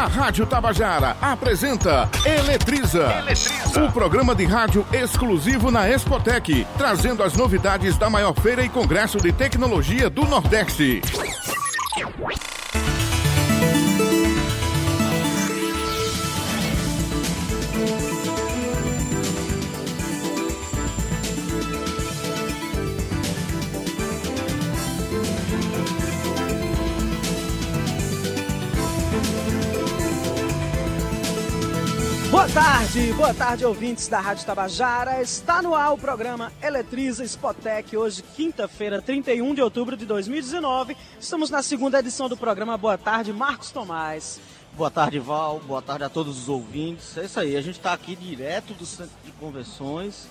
A Rádio Tabajara apresenta Eletriza. Eletriza. O programa de rádio exclusivo na Expotec, trazendo as novidades da maior feira e congresso de tecnologia do Nordeste. Boa tarde, boa tarde, ouvintes da Rádio Tabajara. Está no ar o programa Eletriza Spotec, hoje, quinta-feira, 31 de outubro de 2019. Estamos na segunda edição do programa. Boa tarde, Marcos Tomás. Boa tarde, Val. Boa tarde a todos os ouvintes. É isso aí, a gente está aqui direto do Centro de Convenções,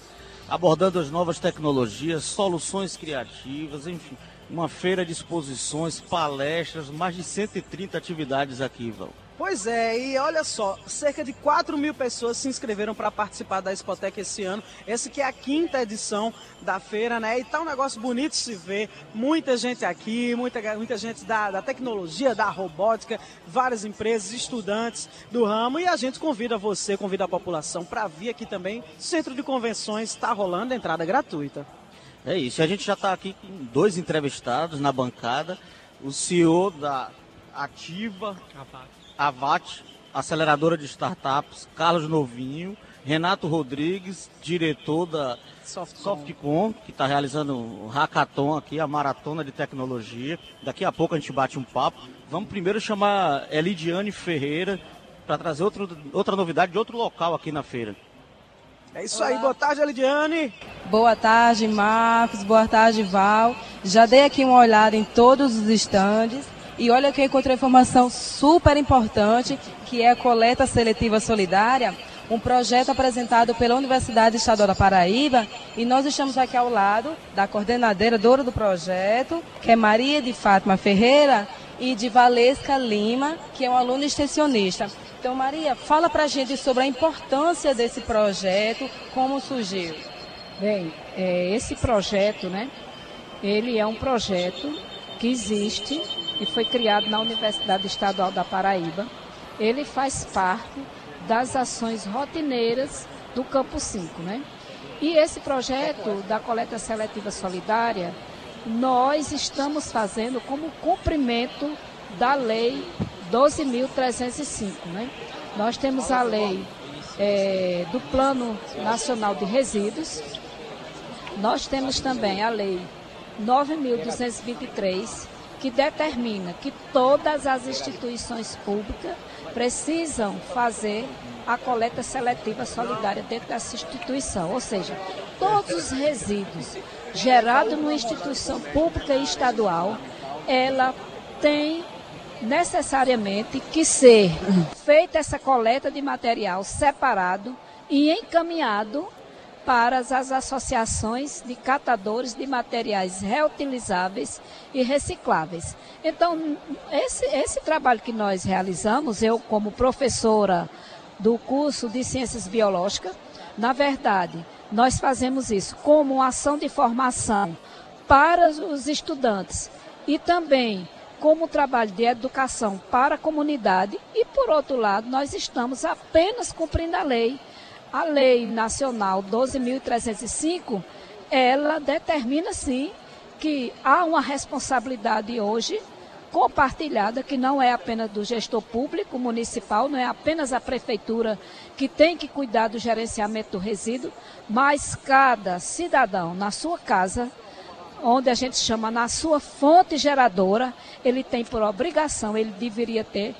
abordando as novas tecnologias, soluções criativas, enfim, uma feira de exposições, palestras, mais de 130 atividades aqui, Val. Pois é, e olha só, cerca de 4 mil pessoas se inscreveram para participar da Expotec esse ano. Esse que é a quinta edição da feira, né? E tá um negócio bonito de se ver. Muita gente aqui, muita, muita gente da, da tecnologia, da robótica, várias empresas, estudantes do ramo. E a gente convida você, convida a população para vir aqui também. Centro de Convenções está rolando, entrada gratuita. É isso, a gente já está aqui com dois entrevistados na bancada. O CEO da Ativa, Avat, aceleradora de startups, Carlos Novinho, Renato Rodrigues, diretor da Softcom, Softcom que está realizando o hackathon aqui, a maratona de tecnologia. Daqui a pouco a gente bate um papo. Vamos primeiro chamar Elidiane Ferreira para trazer outro, outra novidade de outro local aqui na feira. É isso aí, boa tarde, Elidiane. Boa tarde, Marcos. Boa tarde, Val. Já dei aqui uma olhada em todos os estandes. E olha que eu encontrei informação super importante, que é a coleta seletiva solidária, um projeto apresentado pela Universidade Estadual da Paraíba. E nós estamos aqui ao lado da coordenadora do projeto, que é Maria de Fátima Ferreira, e de Valesca Lima, que é uma aluna extensionista. Então, Maria, fala para a gente sobre a importância desse projeto, como surgiu. Bem, é, esse projeto, né, ele é um projeto que existe e foi criado na Universidade Estadual da Paraíba. Ele faz parte das ações rotineiras do Campo 5, né? E esse projeto da coleta seletiva solidária, nós estamos fazendo como cumprimento da lei 12.305, né? Nós temos a lei é, do Plano Nacional de Resíduos, nós temos também a lei 9.223, que determina que todas as instituições públicas precisam fazer a coleta seletiva solidária dentro dessa instituição, ou seja, todos os resíduos gerados numa instituição pública e estadual, ela tem necessariamente que ser feita essa coleta de material separado e encaminhado para as associações de catadores de materiais reutilizáveis e recicláveis. Então, esse, esse trabalho que nós realizamos, eu como professora do curso de Ciências Biológicas, na verdade, nós fazemos isso como uma ação de formação para os estudantes e também como trabalho de educação para a comunidade e, por outro lado, nós estamos apenas cumprindo a lei a Lei Nacional 12.305, ela determina sim que há uma responsabilidade hoje compartilhada, que não é apenas do gestor público municipal, não é apenas a prefeitura que tem que cuidar do gerenciamento do resíduo, mas cada cidadão na sua casa, onde a gente chama na sua fonte geradora, ele tem por obrigação, ele deveria ter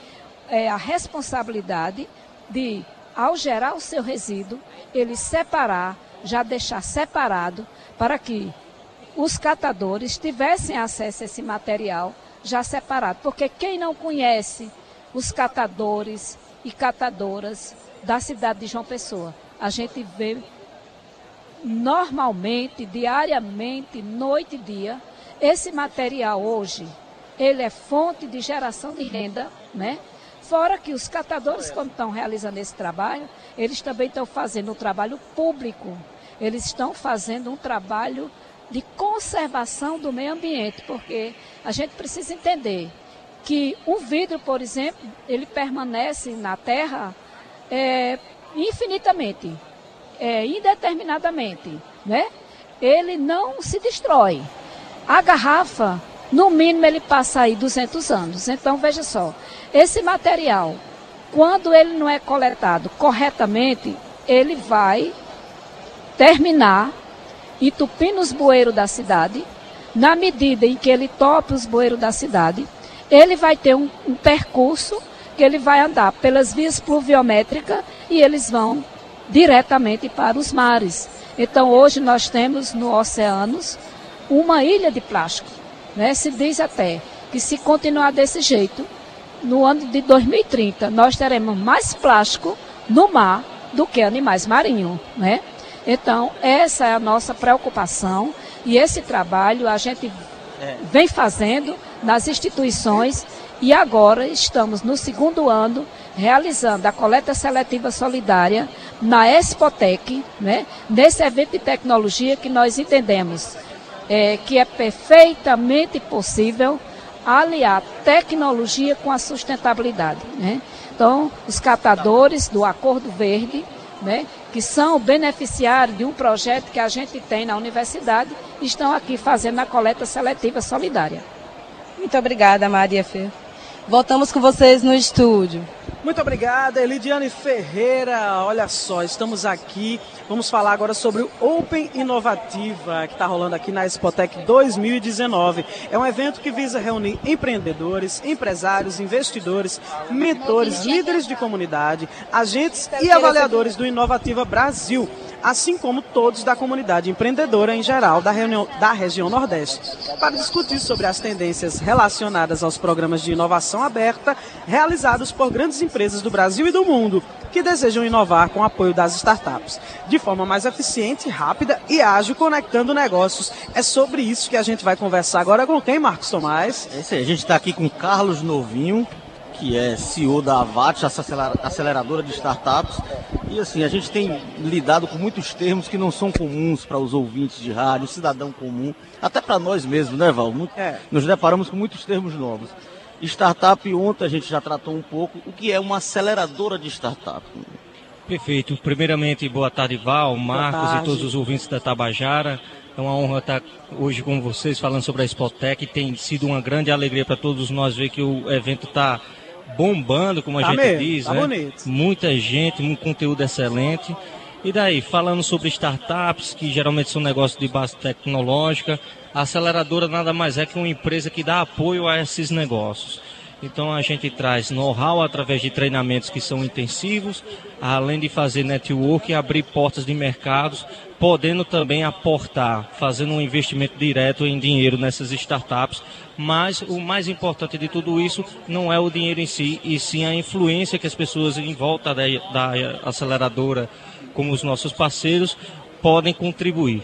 é, a responsabilidade de ao gerar o seu resíduo, ele separar, já deixar separado, para que os catadores tivessem acesso a esse material já separado. Porque quem não conhece os catadores e catadoras da cidade de João Pessoa, a gente vê normalmente, diariamente, noite e dia, esse material hoje, ele é fonte de geração de renda, né? Fora que os catadores, quando estão realizando esse trabalho, eles também estão fazendo um trabalho público. Eles estão fazendo um trabalho de conservação do meio ambiente, porque a gente precisa entender que o vidro, por exemplo, ele permanece na Terra é, infinitamente, é, indeterminadamente, né? Ele não se destrói. A garrafa, no mínimo, ele passa aí 200 anos. Então, veja só, esse material, quando ele não é coletado corretamente, ele vai terminar entupindo os bueiros da cidade. Na medida em que ele tope os bueiros da cidade, ele vai ter um, um percurso que ele vai andar pelas vias pluviométricas e eles vão diretamente para os mares. Então hoje nós temos no oceanos uma ilha de plástico. Né? Se diz até que se continuar desse jeito, no ano de 2030 nós teremos mais plástico no mar do que animais marinhos. Né? Então, essa é a nossa preocupação e esse trabalho a gente é. vem fazendo nas instituições e agora estamos no segundo ano realizando a coleta seletiva solidária na Expotec, né, nesse evento de tecnologia que nós entendemos é, que é perfeitamente possível aliar tecnologia com a sustentabilidade. Né? Então, os catadores do Acordo Verde, né, que são beneficiários de um projeto que a gente tem na universidade, estão aqui fazendo a coleta seletiva solidária. Muito obrigada, Maria Fê. Voltamos com vocês no estúdio. Muito obrigada, Elidiane Ferreira. Olha só, estamos aqui. Vamos falar agora sobre o Open Inovativa, que está rolando aqui na Expotec 2019. É um evento que visa reunir empreendedores, empresários, investidores, mentores, líderes de comunidade, agentes e avaliadores do Inovativa Brasil assim como todos da comunidade empreendedora em geral da, reunião, da região Nordeste, para discutir sobre as tendências relacionadas aos programas de inovação aberta realizados por grandes empresas do Brasil e do mundo que desejam inovar com o apoio das startups, de forma mais eficiente, rápida e ágil, conectando negócios. É sobre isso que a gente vai conversar agora com quem, Marcos Tomás? É isso aí, a gente está aqui com Carlos Novinho, que é CEO da Avat, aceleradora de startups. E assim, a gente tem lidado com muitos termos que não são comuns para os ouvintes de rádio, cidadão comum, até para nós mesmos, né, Val? Muito, é. Nos deparamos com muitos termos novos. Startup, ontem a gente já tratou um pouco, o que é uma aceleradora de startup. Perfeito. Primeiramente, boa tarde, Val, Marcos tarde. e todos os ouvintes da Tabajara. É uma honra estar hoje com vocês falando sobre a Spotec. Tem sido uma grande alegria para todos nós ver que o evento está bombando, como a tá gente mesmo, diz, tá né? Bonito. Muita gente, um conteúdo excelente. E daí, falando sobre startups, que geralmente são negócios de base tecnológica, a aceleradora nada mais é que uma empresa que dá apoio a esses negócios. Então a gente traz know-how através de treinamentos que são intensivos, além de fazer network e abrir portas de mercados, podendo também aportar, fazendo um investimento direto em dinheiro nessas startups. Mas o mais importante de tudo isso não é o dinheiro em si, e sim a influência que as pessoas em volta da, da aceleradora, como os nossos parceiros, podem contribuir.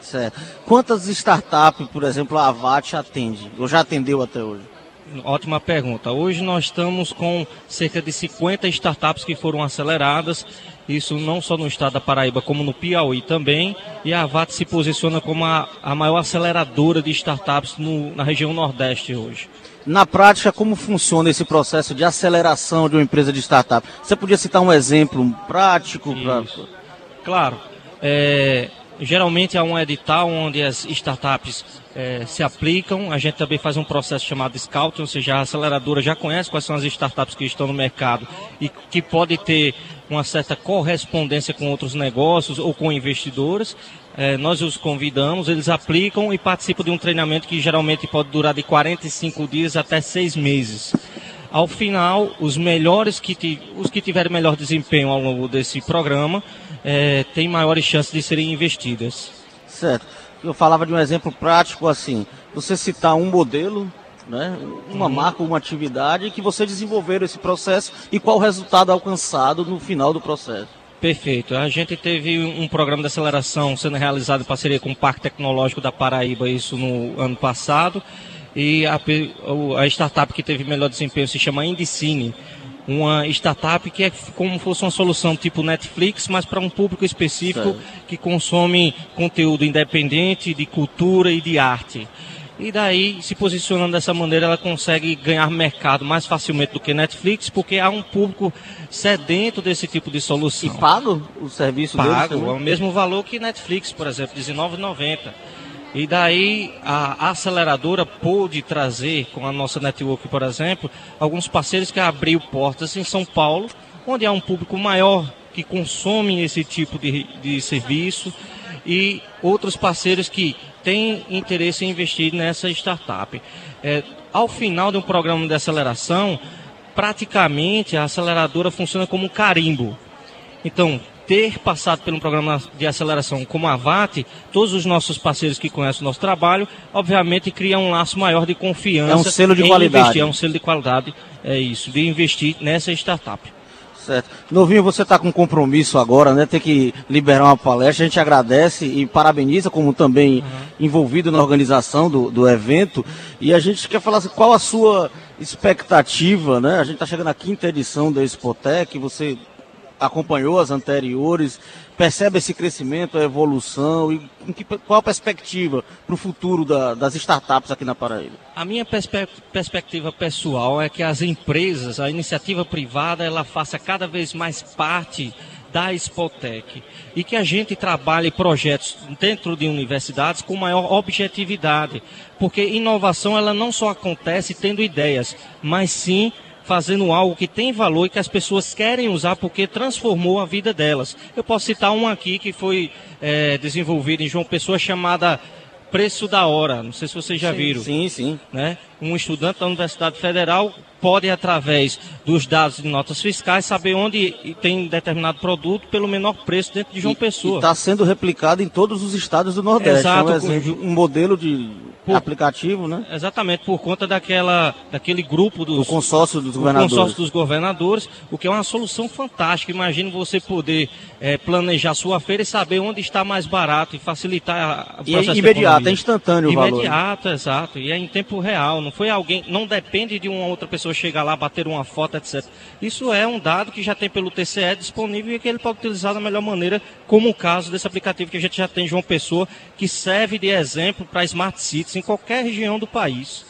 Certo. Quantas startups, por exemplo, a Avat atende? Ou já atendeu até hoje? Ótima pergunta. Hoje nós estamos com cerca de 50 startups que foram aceleradas, isso não só no estado da Paraíba, como no Piauí também, e a VAT se posiciona como a, a maior aceleradora de startups no, na região Nordeste hoje. Na prática, como funciona esse processo de aceleração de uma empresa de startup? Você podia citar um exemplo prático? Pra... Claro. É, geralmente há um edital onde as startups é, se aplicam. A gente também faz um processo chamado Scouting, ou seja, a aceleradora já conhece quais são as startups que estão no mercado e que pode ter uma certa correspondência com outros negócios ou com investidores. É, nós os convidamos, eles aplicam e participam de um treinamento que geralmente pode durar de 45 dias até 6 meses. Ao final, os melhores que os que tiverem melhor desempenho ao longo desse programa é, têm maiores chances de serem investidas. Certo eu falava de um exemplo prático assim, você citar um modelo, né, uma uhum. marca, uma atividade que você desenvolveram esse processo e qual o resultado alcançado no final do processo. Perfeito. A gente teve um programa de aceleração sendo realizado em parceria com o Parque Tecnológico da Paraíba, isso no ano passado. E a, a startup que teve melhor desempenho se chama Indicine uma startup que é como fosse uma solução tipo Netflix, mas para um público específico que consome conteúdo independente de cultura e de arte. E daí, se posicionando dessa maneira, ela consegue ganhar mercado mais facilmente do que Netflix, porque há um público sedento desse tipo de solução. E pago o serviço Pago, deles? é o mesmo valor que Netflix, por exemplo, R$19,90. E daí a aceleradora pôde trazer, com a nossa network, por exemplo, alguns parceiros que abriu portas em São Paulo, onde há um público maior que consome esse tipo de, de serviço e outros parceiros que têm interesse em investir nessa startup. É, ao final de um programa de aceleração, praticamente a aceleradora funciona como um carimbo. Então, ter passado pelo programa de aceleração como a VAT, todos os nossos parceiros que conhecem o nosso trabalho, obviamente criam um laço maior de confiança. É um selo de qualidade. Investir, é um selo de qualidade, é isso, de investir nessa startup. Certo. Novinho, você está com compromisso agora, né? Tem que liberar uma palestra. A gente agradece e parabeniza, como também uhum. envolvido na organização do, do evento. E a gente quer falar assim, qual a sua expectativa, né? A gente está chegando à quinta edição da Expotec, você acompanhou as anteriores, percebe esse crescimento, a evolução e que, qual a perspectiva para o futuro da, das startups aqui na Paraíba? A minha perspe perspectiva pessoal é que as empresas, a iniciativa privada, ela faça cada vez mais parte da Spotec e que a gente trabalhe projetos dentro de universidades com maior objetividade, porque inovação ela não só acontece tendo ideias, mas sim fazendo algo que tem valor e que as pessoas querem usar porque transformou a vida delas. Eu posso citar um aqui que foi é, desenvolvido em João Pessoa chamada Preço da Hora. Não sei se vocês já sim, viram. Sim, sim. Né? Um estudante da Universidade Federal pode, através dos dados de notas fiscais, saber onde tem determinado produto pelo menor preço dentro de João Pessoa. Está sendo replicado em todos os estados do Nordeste. Exato. É um, um modelo de por, aplicativo, né? Exatamente, por conta daquela, daquele grupo dos... O consórcio dos governadores. consórcio dos governadores, o que é uma solução fantástica. Imagina você poder é, planejar sua feira e saber onde está mais barato e facilitar o processo E é imediato, é instantâneo imediato, o valor. Imediato, exato. E é em tempo real. Não foi alguém... Não depende de uma outra pessoa chegar lá, bater uma foto, etc. Isso é um dado que já tem pelo TCE disponível e que ele pode utilizar da melhor maneira, como o caso desse aplicativo que a gente já tem, João Pessoa, que serve de exemplo para Smart Cities em qualquer região do país.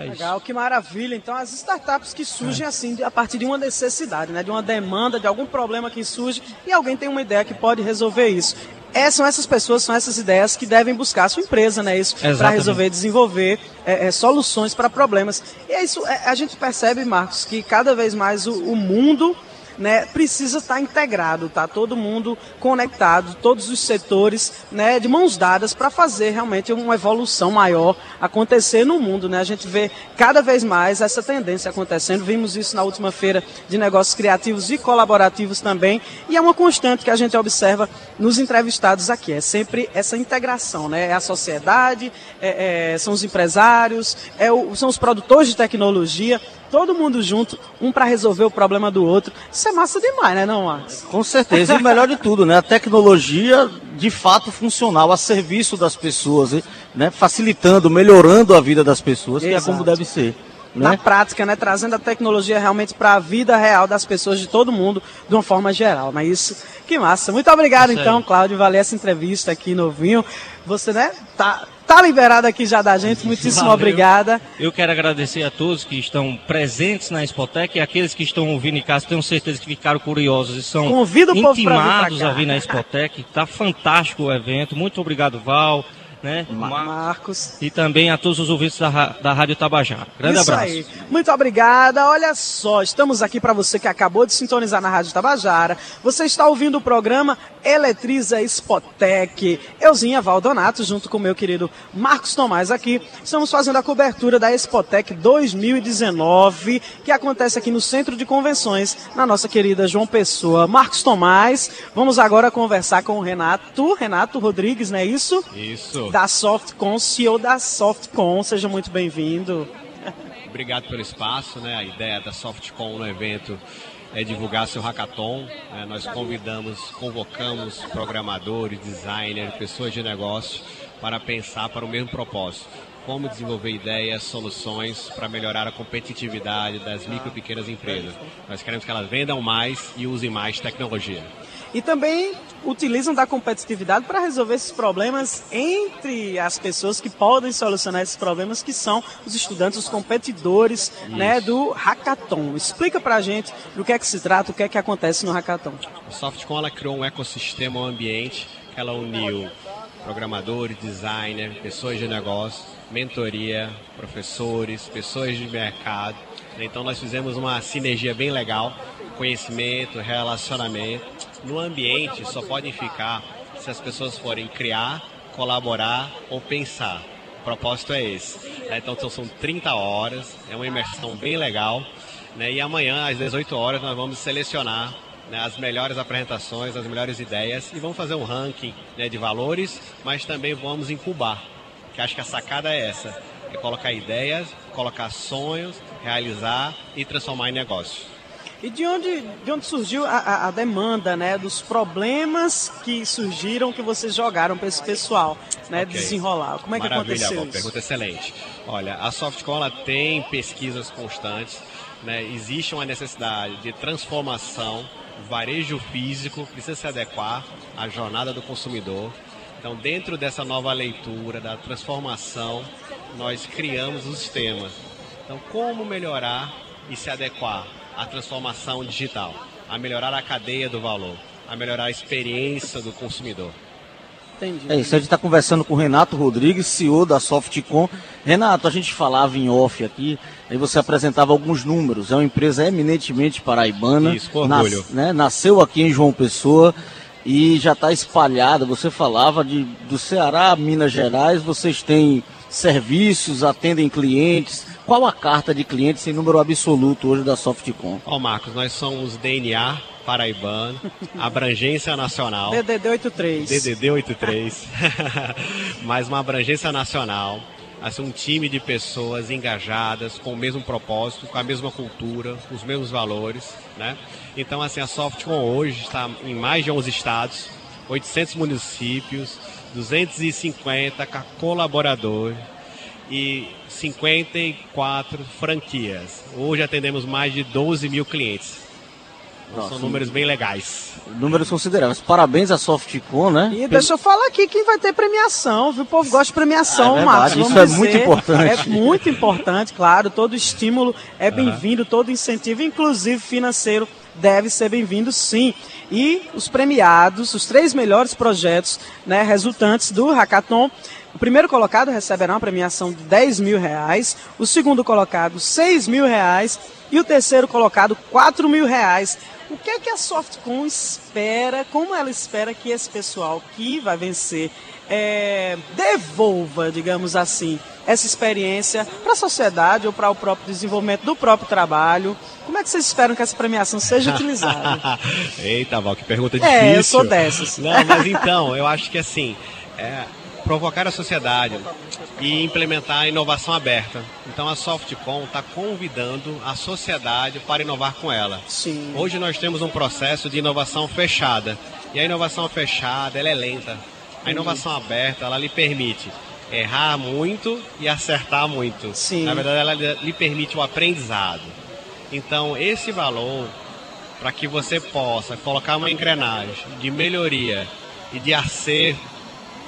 É Legal, que maravilha. Então, as startups que surgem é. assim, a partir de uma necessidade, né? de uma demanda, de algum problema que surge, e alguém tem uma ideia que pode resolver isso. É, são essas pessoas, são essas ideias que devem buscar a sua empresa, né? Isso para resolver, desenvolver é, é, soluções para problemas. E é isso, é, a gente percebe, Marcos, que cada vez mais o, o mundo né, precisa estar integrado, tá? Todo mundo conectado, todos os setores, né, de mãos dadas para fazer realmente uma evolução maior acontecer no mundo, né? A gente vê cada vez mais essa tendência acontecendo. Vimos isso na última feira de negócios criativos e colaborativos também, e é uma constante que a gente observa nos entrevistados aqui. É sempre essa integração, né? É a sociedade, é, é, são os empresários, é o, são os produtores de tecnologia todo mundo junto, um para resolver o problema do outro. Isso é massa demais, né, não, Max? Com certeza. E o melhor de tudo, né? A tecnologia de fato funcional a serviço das pessoas, né? Facilitando, melhorando a vida das pessoas, Exato. que é como deve ser. Né? Na prática, né? Trazendo a tecnologia realmente para a vida real das pessoas, de todo mundo, de uma forma geral. Mas isso, que massa. Muito obrigado, então, Cláudio, valer essa entrevista aqui novinho. Você, né, tá Tá liberado aqui já da gente, muitíssimo Valeu. obrigada. Eu quero agradecer a todos que estão presentes na Expotec e aqueles que estão ouvindo em casa, tenho certeza que ficaram curiosos e são Convido intimados vir a vir na Expotec. Tá fantástico o evento. Muito obrigado, Val né? Marcos. E também a todos os ouvintes da, da Rádio Tabajara. Grande Isso abraço. Aí. Muito obrigada. Olha só, estamos aqui para você que acabou de sintonizar na Rádio Tabajara. Você está ouvindo o programa Eletriza Spotec. Euzinha Valdonato, junto com o meu querido Marcos Tomás aqui. Estamos fazendo a cobertura da Spotec 2019, que acontece aqui no Centro de Convenções, na nossa querida João Pessoa. Marcos Tomás, vamos agora conversar com o Renato, Renato Rodrigues, não é isso? Isso da Softcom, CEO da Softcom. Seja muito bem-vindo. Obrigado pelo espaço, né? A ideia da Softcom no evento é divulgar seu hackathon. Né? Nós convidamos, convocamos programadores, designers, pessoas de negócio para pensar para o mesmo propósito como desenvolver ideias, soluções para melhorar a competitividade das micro e pequenas empresas. Nós queremos que elas vendam mais e usem mais tecnologia. E também utilizam da competitividade para resolver esses problemas entre as pessoas que podem solucionar esses problemas, que são os estudantes, os competidores né, do Hackathon. Explica para a gente do que é que se trata, o que é que acontece no Hackathon. A Softcom ela criou um ecossistema, um ambiente que ela uniu programadores, designers, pessoas de negócio, mentoria, professores, pessoas de mercado. Então nós fizemos uma sinergia bem legal, conhecimento, relacionamento. No ambiente só podem ficar se as pessoas forem criar, colaborar ou pensar. O propósito é esse. Então são 30 horas, é uma imersão bem legal. Né? E amanhã, às 18 horas, nós vamos selecionar né, as melhores apresentações, as melhores ideias e vamos fazer um ranking né, de valores, mas também vamos incubar, que acho que a sacada é essa, é colocar ideias, colocar sonhos, realizar e transformar em negócio. E de onde, de onde surgiu a, a, demanda, né, dos problemas que surgiram que vocês jogaram para esse pessoal, né, okay. desenrolar? Como é Maravilha, que aconteceu isso? Pergunta excelente. Olha, a Softcom tem pesquisas constantes, né, existe uma necessidade de transformação o varejo físico precisa se adequar à jornada do consumidor. Então, dentro dessa nova leitura, da transformação, nós criamos os temas. Então, como melhorar e se adequar à transformação digital, a melhorar a cadeia do valor, a melhorar a experiência do consumidor. Entendi. É isso, a gente está conversando com o Renato Rodrigues, CEO da Softcom. Renato, a gente falava em off aqui, aí você apresentava alguns números. É uma empresa eminentemente paraibana. Isso, com orgulho. Nas, né, nasceu aqui em João Pessoa e já está espalhada. Você falava de, do Ceará, Minas Gerais, vocês têm serviços, atendem clientes. Qual a carta de clientes em número absoluto hoje da Softcom? Ó, oh, Marcos, nós somos DNA paraibano, abrangência nacional. DDD 83. DDD 83. mais uma abrangência nacional. Assim, um time de pessoas engajadas, com o mesmo propósito, com a mesma cultura, com os mesmos valores, né? Então, assim, a Softcom hoje está em mais de 11 estados, 800 municípios, 250 colaboradores e 54 franquias. Hoje atendemos mais de 12 mil clientes. Nossa, São números bem legais. Números consideráveis. Parabéns à Softcom, né? E deixa eu falar aqui que vai ter premiação, viu? O povo gosta de premiação, é Marcos. Isso é muito importante. É muito importante, claro. Todo estímulo é bem-vindo, todo incentivo, inclusive financeiro, deve ser bem-vindo, sim. E os premiados, os três melhores projetos né, resultantes do Hackathon, o primeiro colocado receberá uma premiação de 10 mil reais, o segundo colocado 6 mil reais e o terceiro colocado 4 mil reais. O que é que a Softcom espera, como ela espera que esse pessoal que vai vencer é, devolva, digamos assim, essa experiência para a sociedade ou para o próprio desenvolvimento do próprio trabalho? Como é que vocês esperam que essa premiação seja utilizada? Eita, Val, que pergunta difícil. É, eu sou dessas. Não, mas então, eu acho que assim, é, provocar a sociedade e implementar a inovação aberta. Então a Softcom está convidando a sociedade para inovar com ela. Sim. Hoje nós temos um processo de inovação fechada. E a inovação fechada ela é lenta. A inovação aberta ela lhe permite errar muito e acertar muito. Sim. Na verdade ela lhe permite o aprendizado. Então esse valor para que você possa colocar uma engrenagem de melhoria e de acerto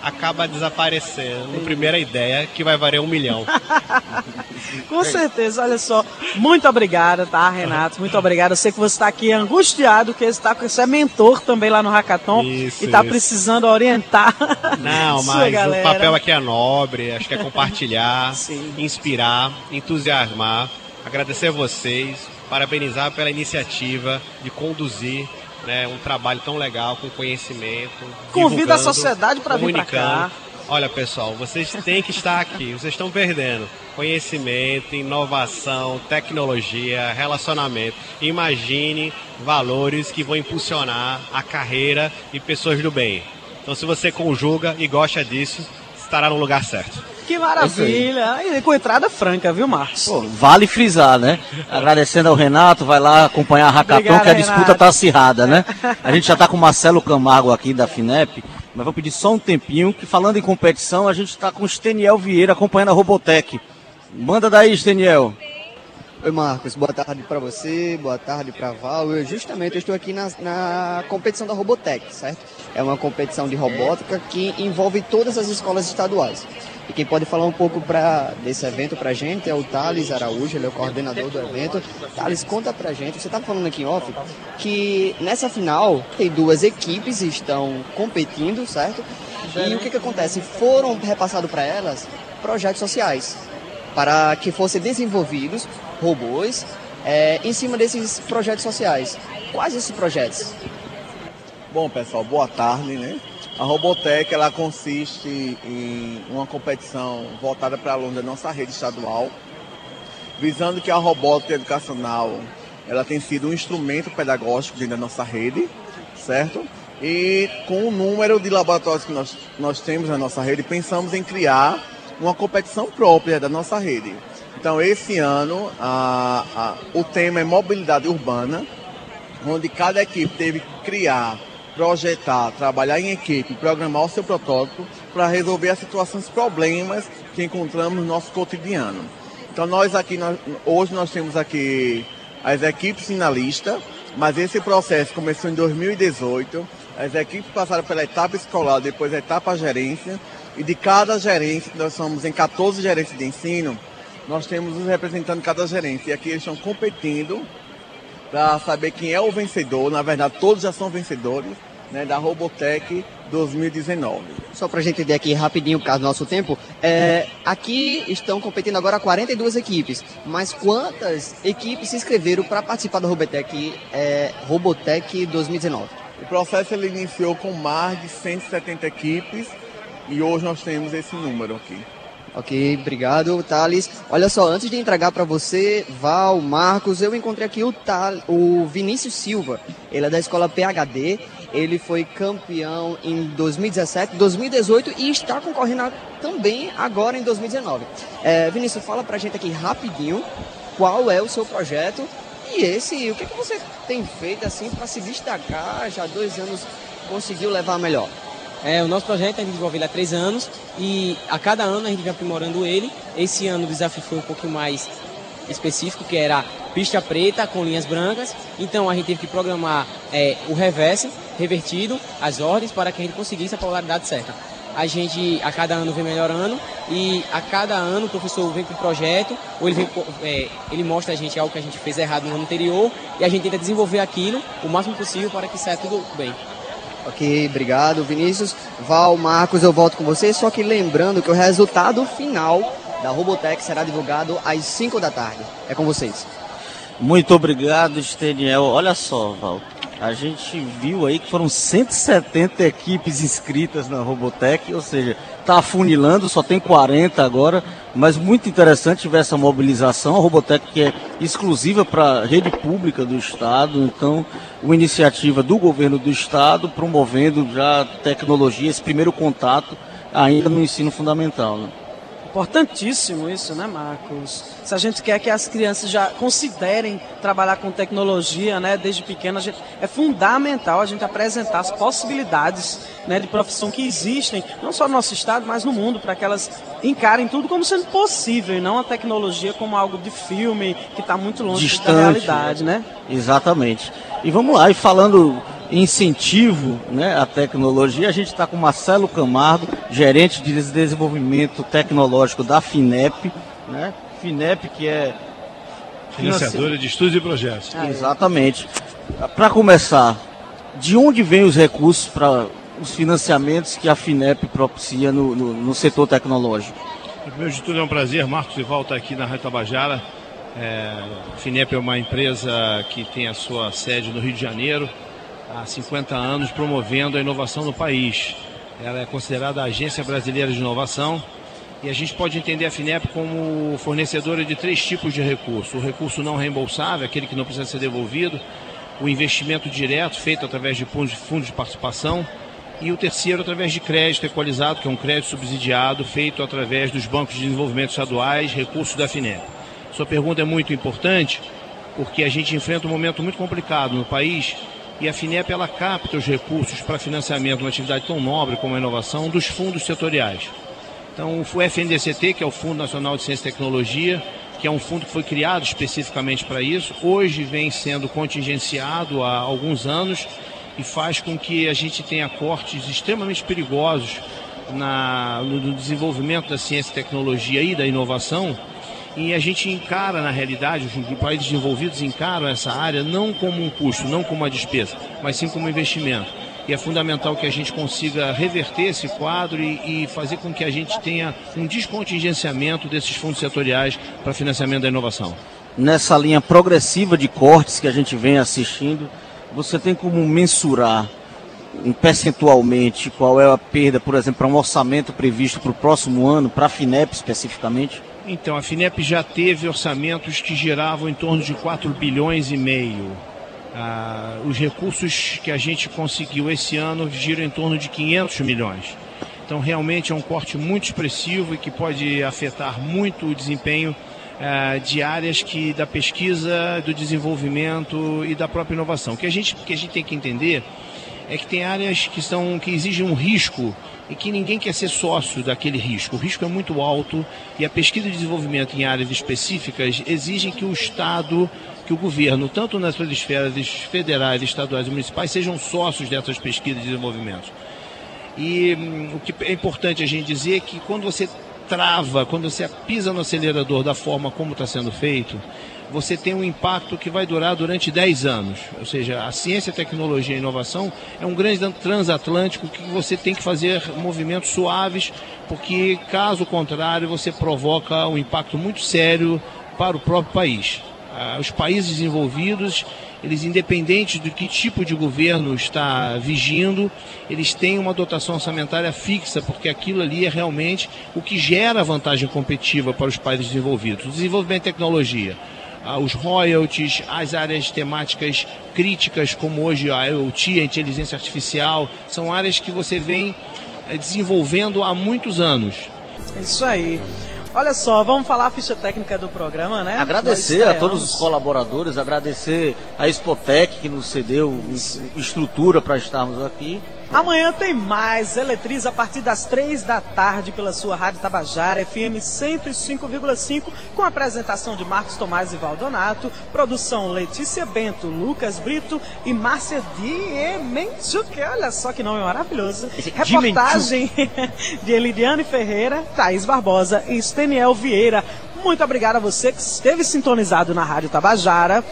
acaba desaparecendo primeira ideia que vai valer um milhão. Com certeza, olha só. Muito obrigada, tá, Renato? Muito obrigado. Eu sei que você está aqui angustiado, que você, tá, você é mentor também lá no Hackathon isso, e está precisando orientar. Não, mas o papel aqui é nobre, acho que é compartilhar, inspirar, entusiasmar. Agradecer a vocês, parabenizar pela iniciativa de conduzir né, um trabalho tão legal, com conhecimento. Convida a sociedade para vir para cá. Olha, pessoal, vocês têm que estar aqui, vocês estão perdendo conhecimento, inovação, tecnologia, relacionamento. Imagine valores que vão impulsionar a carreira de pessoas do bem. Então, se você conjuga e gosta disso, estará no lugar certo. Que maravilha! E com entrada franca, viu, Marcos? Pô, vale frisar, né? Agradecendo ao Renato, vai lá acompanhar a Hackathon, que a disputa Renato. tá acirrada, né? A gente já tá com o Marcelo Camargo aqui da FINEP, mas vou pedir só um tempinho, que falando em competição, a gente está com o Steniel Vieira acompanhando a Robotech. Manda daí, Steniel. Oi, Marcos. Boa tarde para você, boa tarde para Val. Eu justamente eu estou aqui na, na competição da Robotech, certo? É uma competição de robótica que envolve todas as escolas estaduais. E quem pode falar um pouco pra, desse evento para a gente é o Thales Araújo, ele é o coordenador do evento. Thales, conta para a gente, você estava falando aqui em off, que nessa final tem duas equipes que estão competindo, certo? E o que, que acontece? Foram repassados para elas projetos sociais para que fossem desenvolvidos robôs é, em cima desses projetos sociais. Quais esses projetos? Bom, pessoal, boa tarde, né? A Robotech ela consiste em uma competição voltada para alunos da nossa rede estadual, visando que a robótica educacional ela tem sido um instrumento pedagógico dentro da nossa rede, certo? E com o número de laboratórios que nós, nós temos na nossa rede, pensamos em criar uma competição própria da nossa rede. Então, esse ano, a, a, o tema é mobilidade urbana, onde cada equipe teve que criar projetar, trabalhar em equipe, programar o seu protótipo para resolver as situações, problemas que encontramos no nosso cotidiano. Então nós aqui, nós, hoje nós temos aqui as equipes finalistas, mas esse processo começou em 2018. As equipes passaram pela etapa escolar, depois a etapa gerência, e de cada gerência, nós somos em 14 gerências de ensino, nós temos os representando cada gerência. E aqui eles estão competindo para saber quem é o vencedor. Na verdade, todos já são vencedores né, da Robotech 2019. Só para a gente entender aqui rapidinho, por causa do nosso tempo, é, aqui estão competindo agora 42 equipes, mas quantas equipes se inscreveram para participar da Robotech, é, Robotech 2019? O processo ele iniciou com mais de 170 equipes e hoje nós temos esse número aqui. Ok, obrigado, Thales. Olha só, antes de entregar para você, Val, Marcos, eu encontrei aqui o, o Vinícius Silva. Ele é da escola PHD. Ele foi campeão em 2017, 2018 e está concorrendo também agora em 2019. É, Vinícius, fala para a gente aqui rapidinho qual é o seu projeto e esse, o que, que você tem feito assim para se destacar? Já dois anos conseguiu levar melhor. É, o nosso projeto a gente desenvolveu há três anos e a cada ano a gente vem aprimorando ele. Esse ano o desafio foi um pouquinho mais específico, que era pista preta com linhas brancas. Então a gente teve que programar é, o reverse, revertido, as ordens, para que a gente conseguisse a polaridade certa. A gente a cada ano vem melhorando e a cada ano o professor vem com um projeto, ou ele, vem, é, ele mostra a gente algo que a gente fez errado no ano anterior e a gente tenta desenvolver aquilo o máximo possível para que saia tudo bem. Ok, obrigado, Vinícius. Val, Marcos, eu volto com vocês, só que lembrando que o resultado final da Robotech será divulgado às 5 da tarde. É com vocês. Muito obrigado, Steniel. Olha só, Val. A gente viu aí que foram 170 equipes inscritas na Robotech, ou seja, está afunilando, só tem 40 agora, mas muito interessante ver essa mobilização. A Robotech que é exclusiva para a rede pública do Estado, então, uma iniciativa do governo do Estado promovendo já tecnologia, esse primeiro contato ainda no ensino fundamental. Né? Importantíssimo isso, né, Marcos? Se a gente quer que as crianças já considerem trabalhar com tecnologia, né, desde pequena, gente, é fundamental a gente apresentar as possibilidades, né, de profissão que existem, não só no nosso estado, mas no mundo, para que elas encarem tudo como sendo possível, e não a tecnologia como algo de filme que está muito longe Distante, da realidade, né? Exatamente. E vamos lá, e falando incentivo né, à tecnologia, a gente está com Marcelo Camargo, gerente de desenvolvimento tecnológico da FINEP, né? FINEP que é financiadora de estudos e projetos. Ah, exatamente. Para começar, de onde vêm os recursos para os financiamentos que a FINEP propicia no, no, no setor tecnológico? Primeiro de tudo é um prazer, Marcos e volta aqui na Rádio Tabajara. É, a FINEP é uma empresa que tem a sua sede no Rio de Janeiro, há 50 anos promovendo a inovação no país. Ela é considerada a Agência Brasileira de Inovação e a gente pode entender a FINEP como fornecedora de três tipos de recurso: o recurso não reembolsável, aquele que não precisa ser devolvido, o investimento direto, feito através de fundos de participação, e o terceiro através de crédito equalizado, que é um crédito subsidiado, feito através dos bancos de desenvolvimento estaduais, recursos da FINEP. Sua pergunta é muito importante, porque a gente enfrenta um momento muito complicado no país e a FINEP ela capta os recursos para financiamento de uma atividade tão nobre como a inovação dos fundos setoriais. Então, o FNDCT, que é o Fundo Nacional de Ciência e Tecnologia, que é um fundo que foi criado especificamente para isso, hoje vem sendo contingenciado há alguns anos e faz com que a gente tenha cortes extremamente perigosos na, no desenvolvimento da ciência e tecnologia e da inovação. E a gente encara, na realidade, os países desenvolvidos encaram essa área não como um custo, não como uma despesa, mas sim como um investimento e é fundamental que a gente consiga reverter esse quadro e, e, fazer com que a gente tenha um descontingenciamento desses fundos setoriais para financiamento da inovação. Nessa linha progressiva de cortes que a gente vem assistindo, você tem como mensurar percentualmente qual é a perda, por exemplo, para um orçamento previsto para o próximo ano, para a FINEP especificamente? Então, a FINEP já teve orçamentos que giravam em torno de 4 bilhões e meio. Ah, os recursos que a gente conseguiu esse ano giram em torno de 500 milhões. Então, realmente é um corte muito expressivo e que pode afetar muito o desempenho uh, de áreas que, da pesquisa, do desenvolvimento e da própria inovação. O que a gente, que a gente tem que entender é que tem áreas que, são, que exigem um risco e que ninguém quer ser sócio daquele risco. O risco é muito alto e a pesquisa e desenvolvimento em áreas específicas exigem que o Estado, que o governo, tanto nas suas esferas federais, estaduais e municipais, sejam sócios dessas pesquisas e desenvolvimentos. E hum, o que é importante a gente dizer é que quando você trava, quando você pisa no acelerador da forma como está sendo feito, você tem um impacto que vai durar durante 10 anos. Ou seja, a ciência, tecnologia e inovação é um grande transatlântico que você tem que fazer movimentos suaves, porque caso contrário você provoca um impacto muito sério para o próprio país. Ah, os países desenvolvidos eles independentes do que tipo de governo está vigindo, eles têm uma dotação orçamentária fixa, porque aquilo ali é realmente o que gera vantagem competitiva para os países desenvolvidos. O desenvolvimento de tecnologia, os royalties, as áreas temáticas críticas, como hoje a IoT, a inteligência artificial, são áreas que você vem eh, desenvolvendo há muitos anos. É isso aí. Olha só, vamos falar a ficha técnica do programa, né? Agradecer a todos os colaboradores, agradecer a Expotec que nos cedeu estrutura para estarmos aqui. Amanhã tem mais Eletriza a partir das três da tarde pela sua Rádio Tabajara FM 105,5 com a apresentação de Marcos Tomás e Valdonato, produção Letícia Bento, Lucas Brito e Márcia Diemenchuk, olha só que nome maravilhoso. Reportagem de Elidiane Ferreira, Thaís Barbosa e Steniel Vieira. Muito obrigado a você que esteve sintonizado na Rádio Tabajara.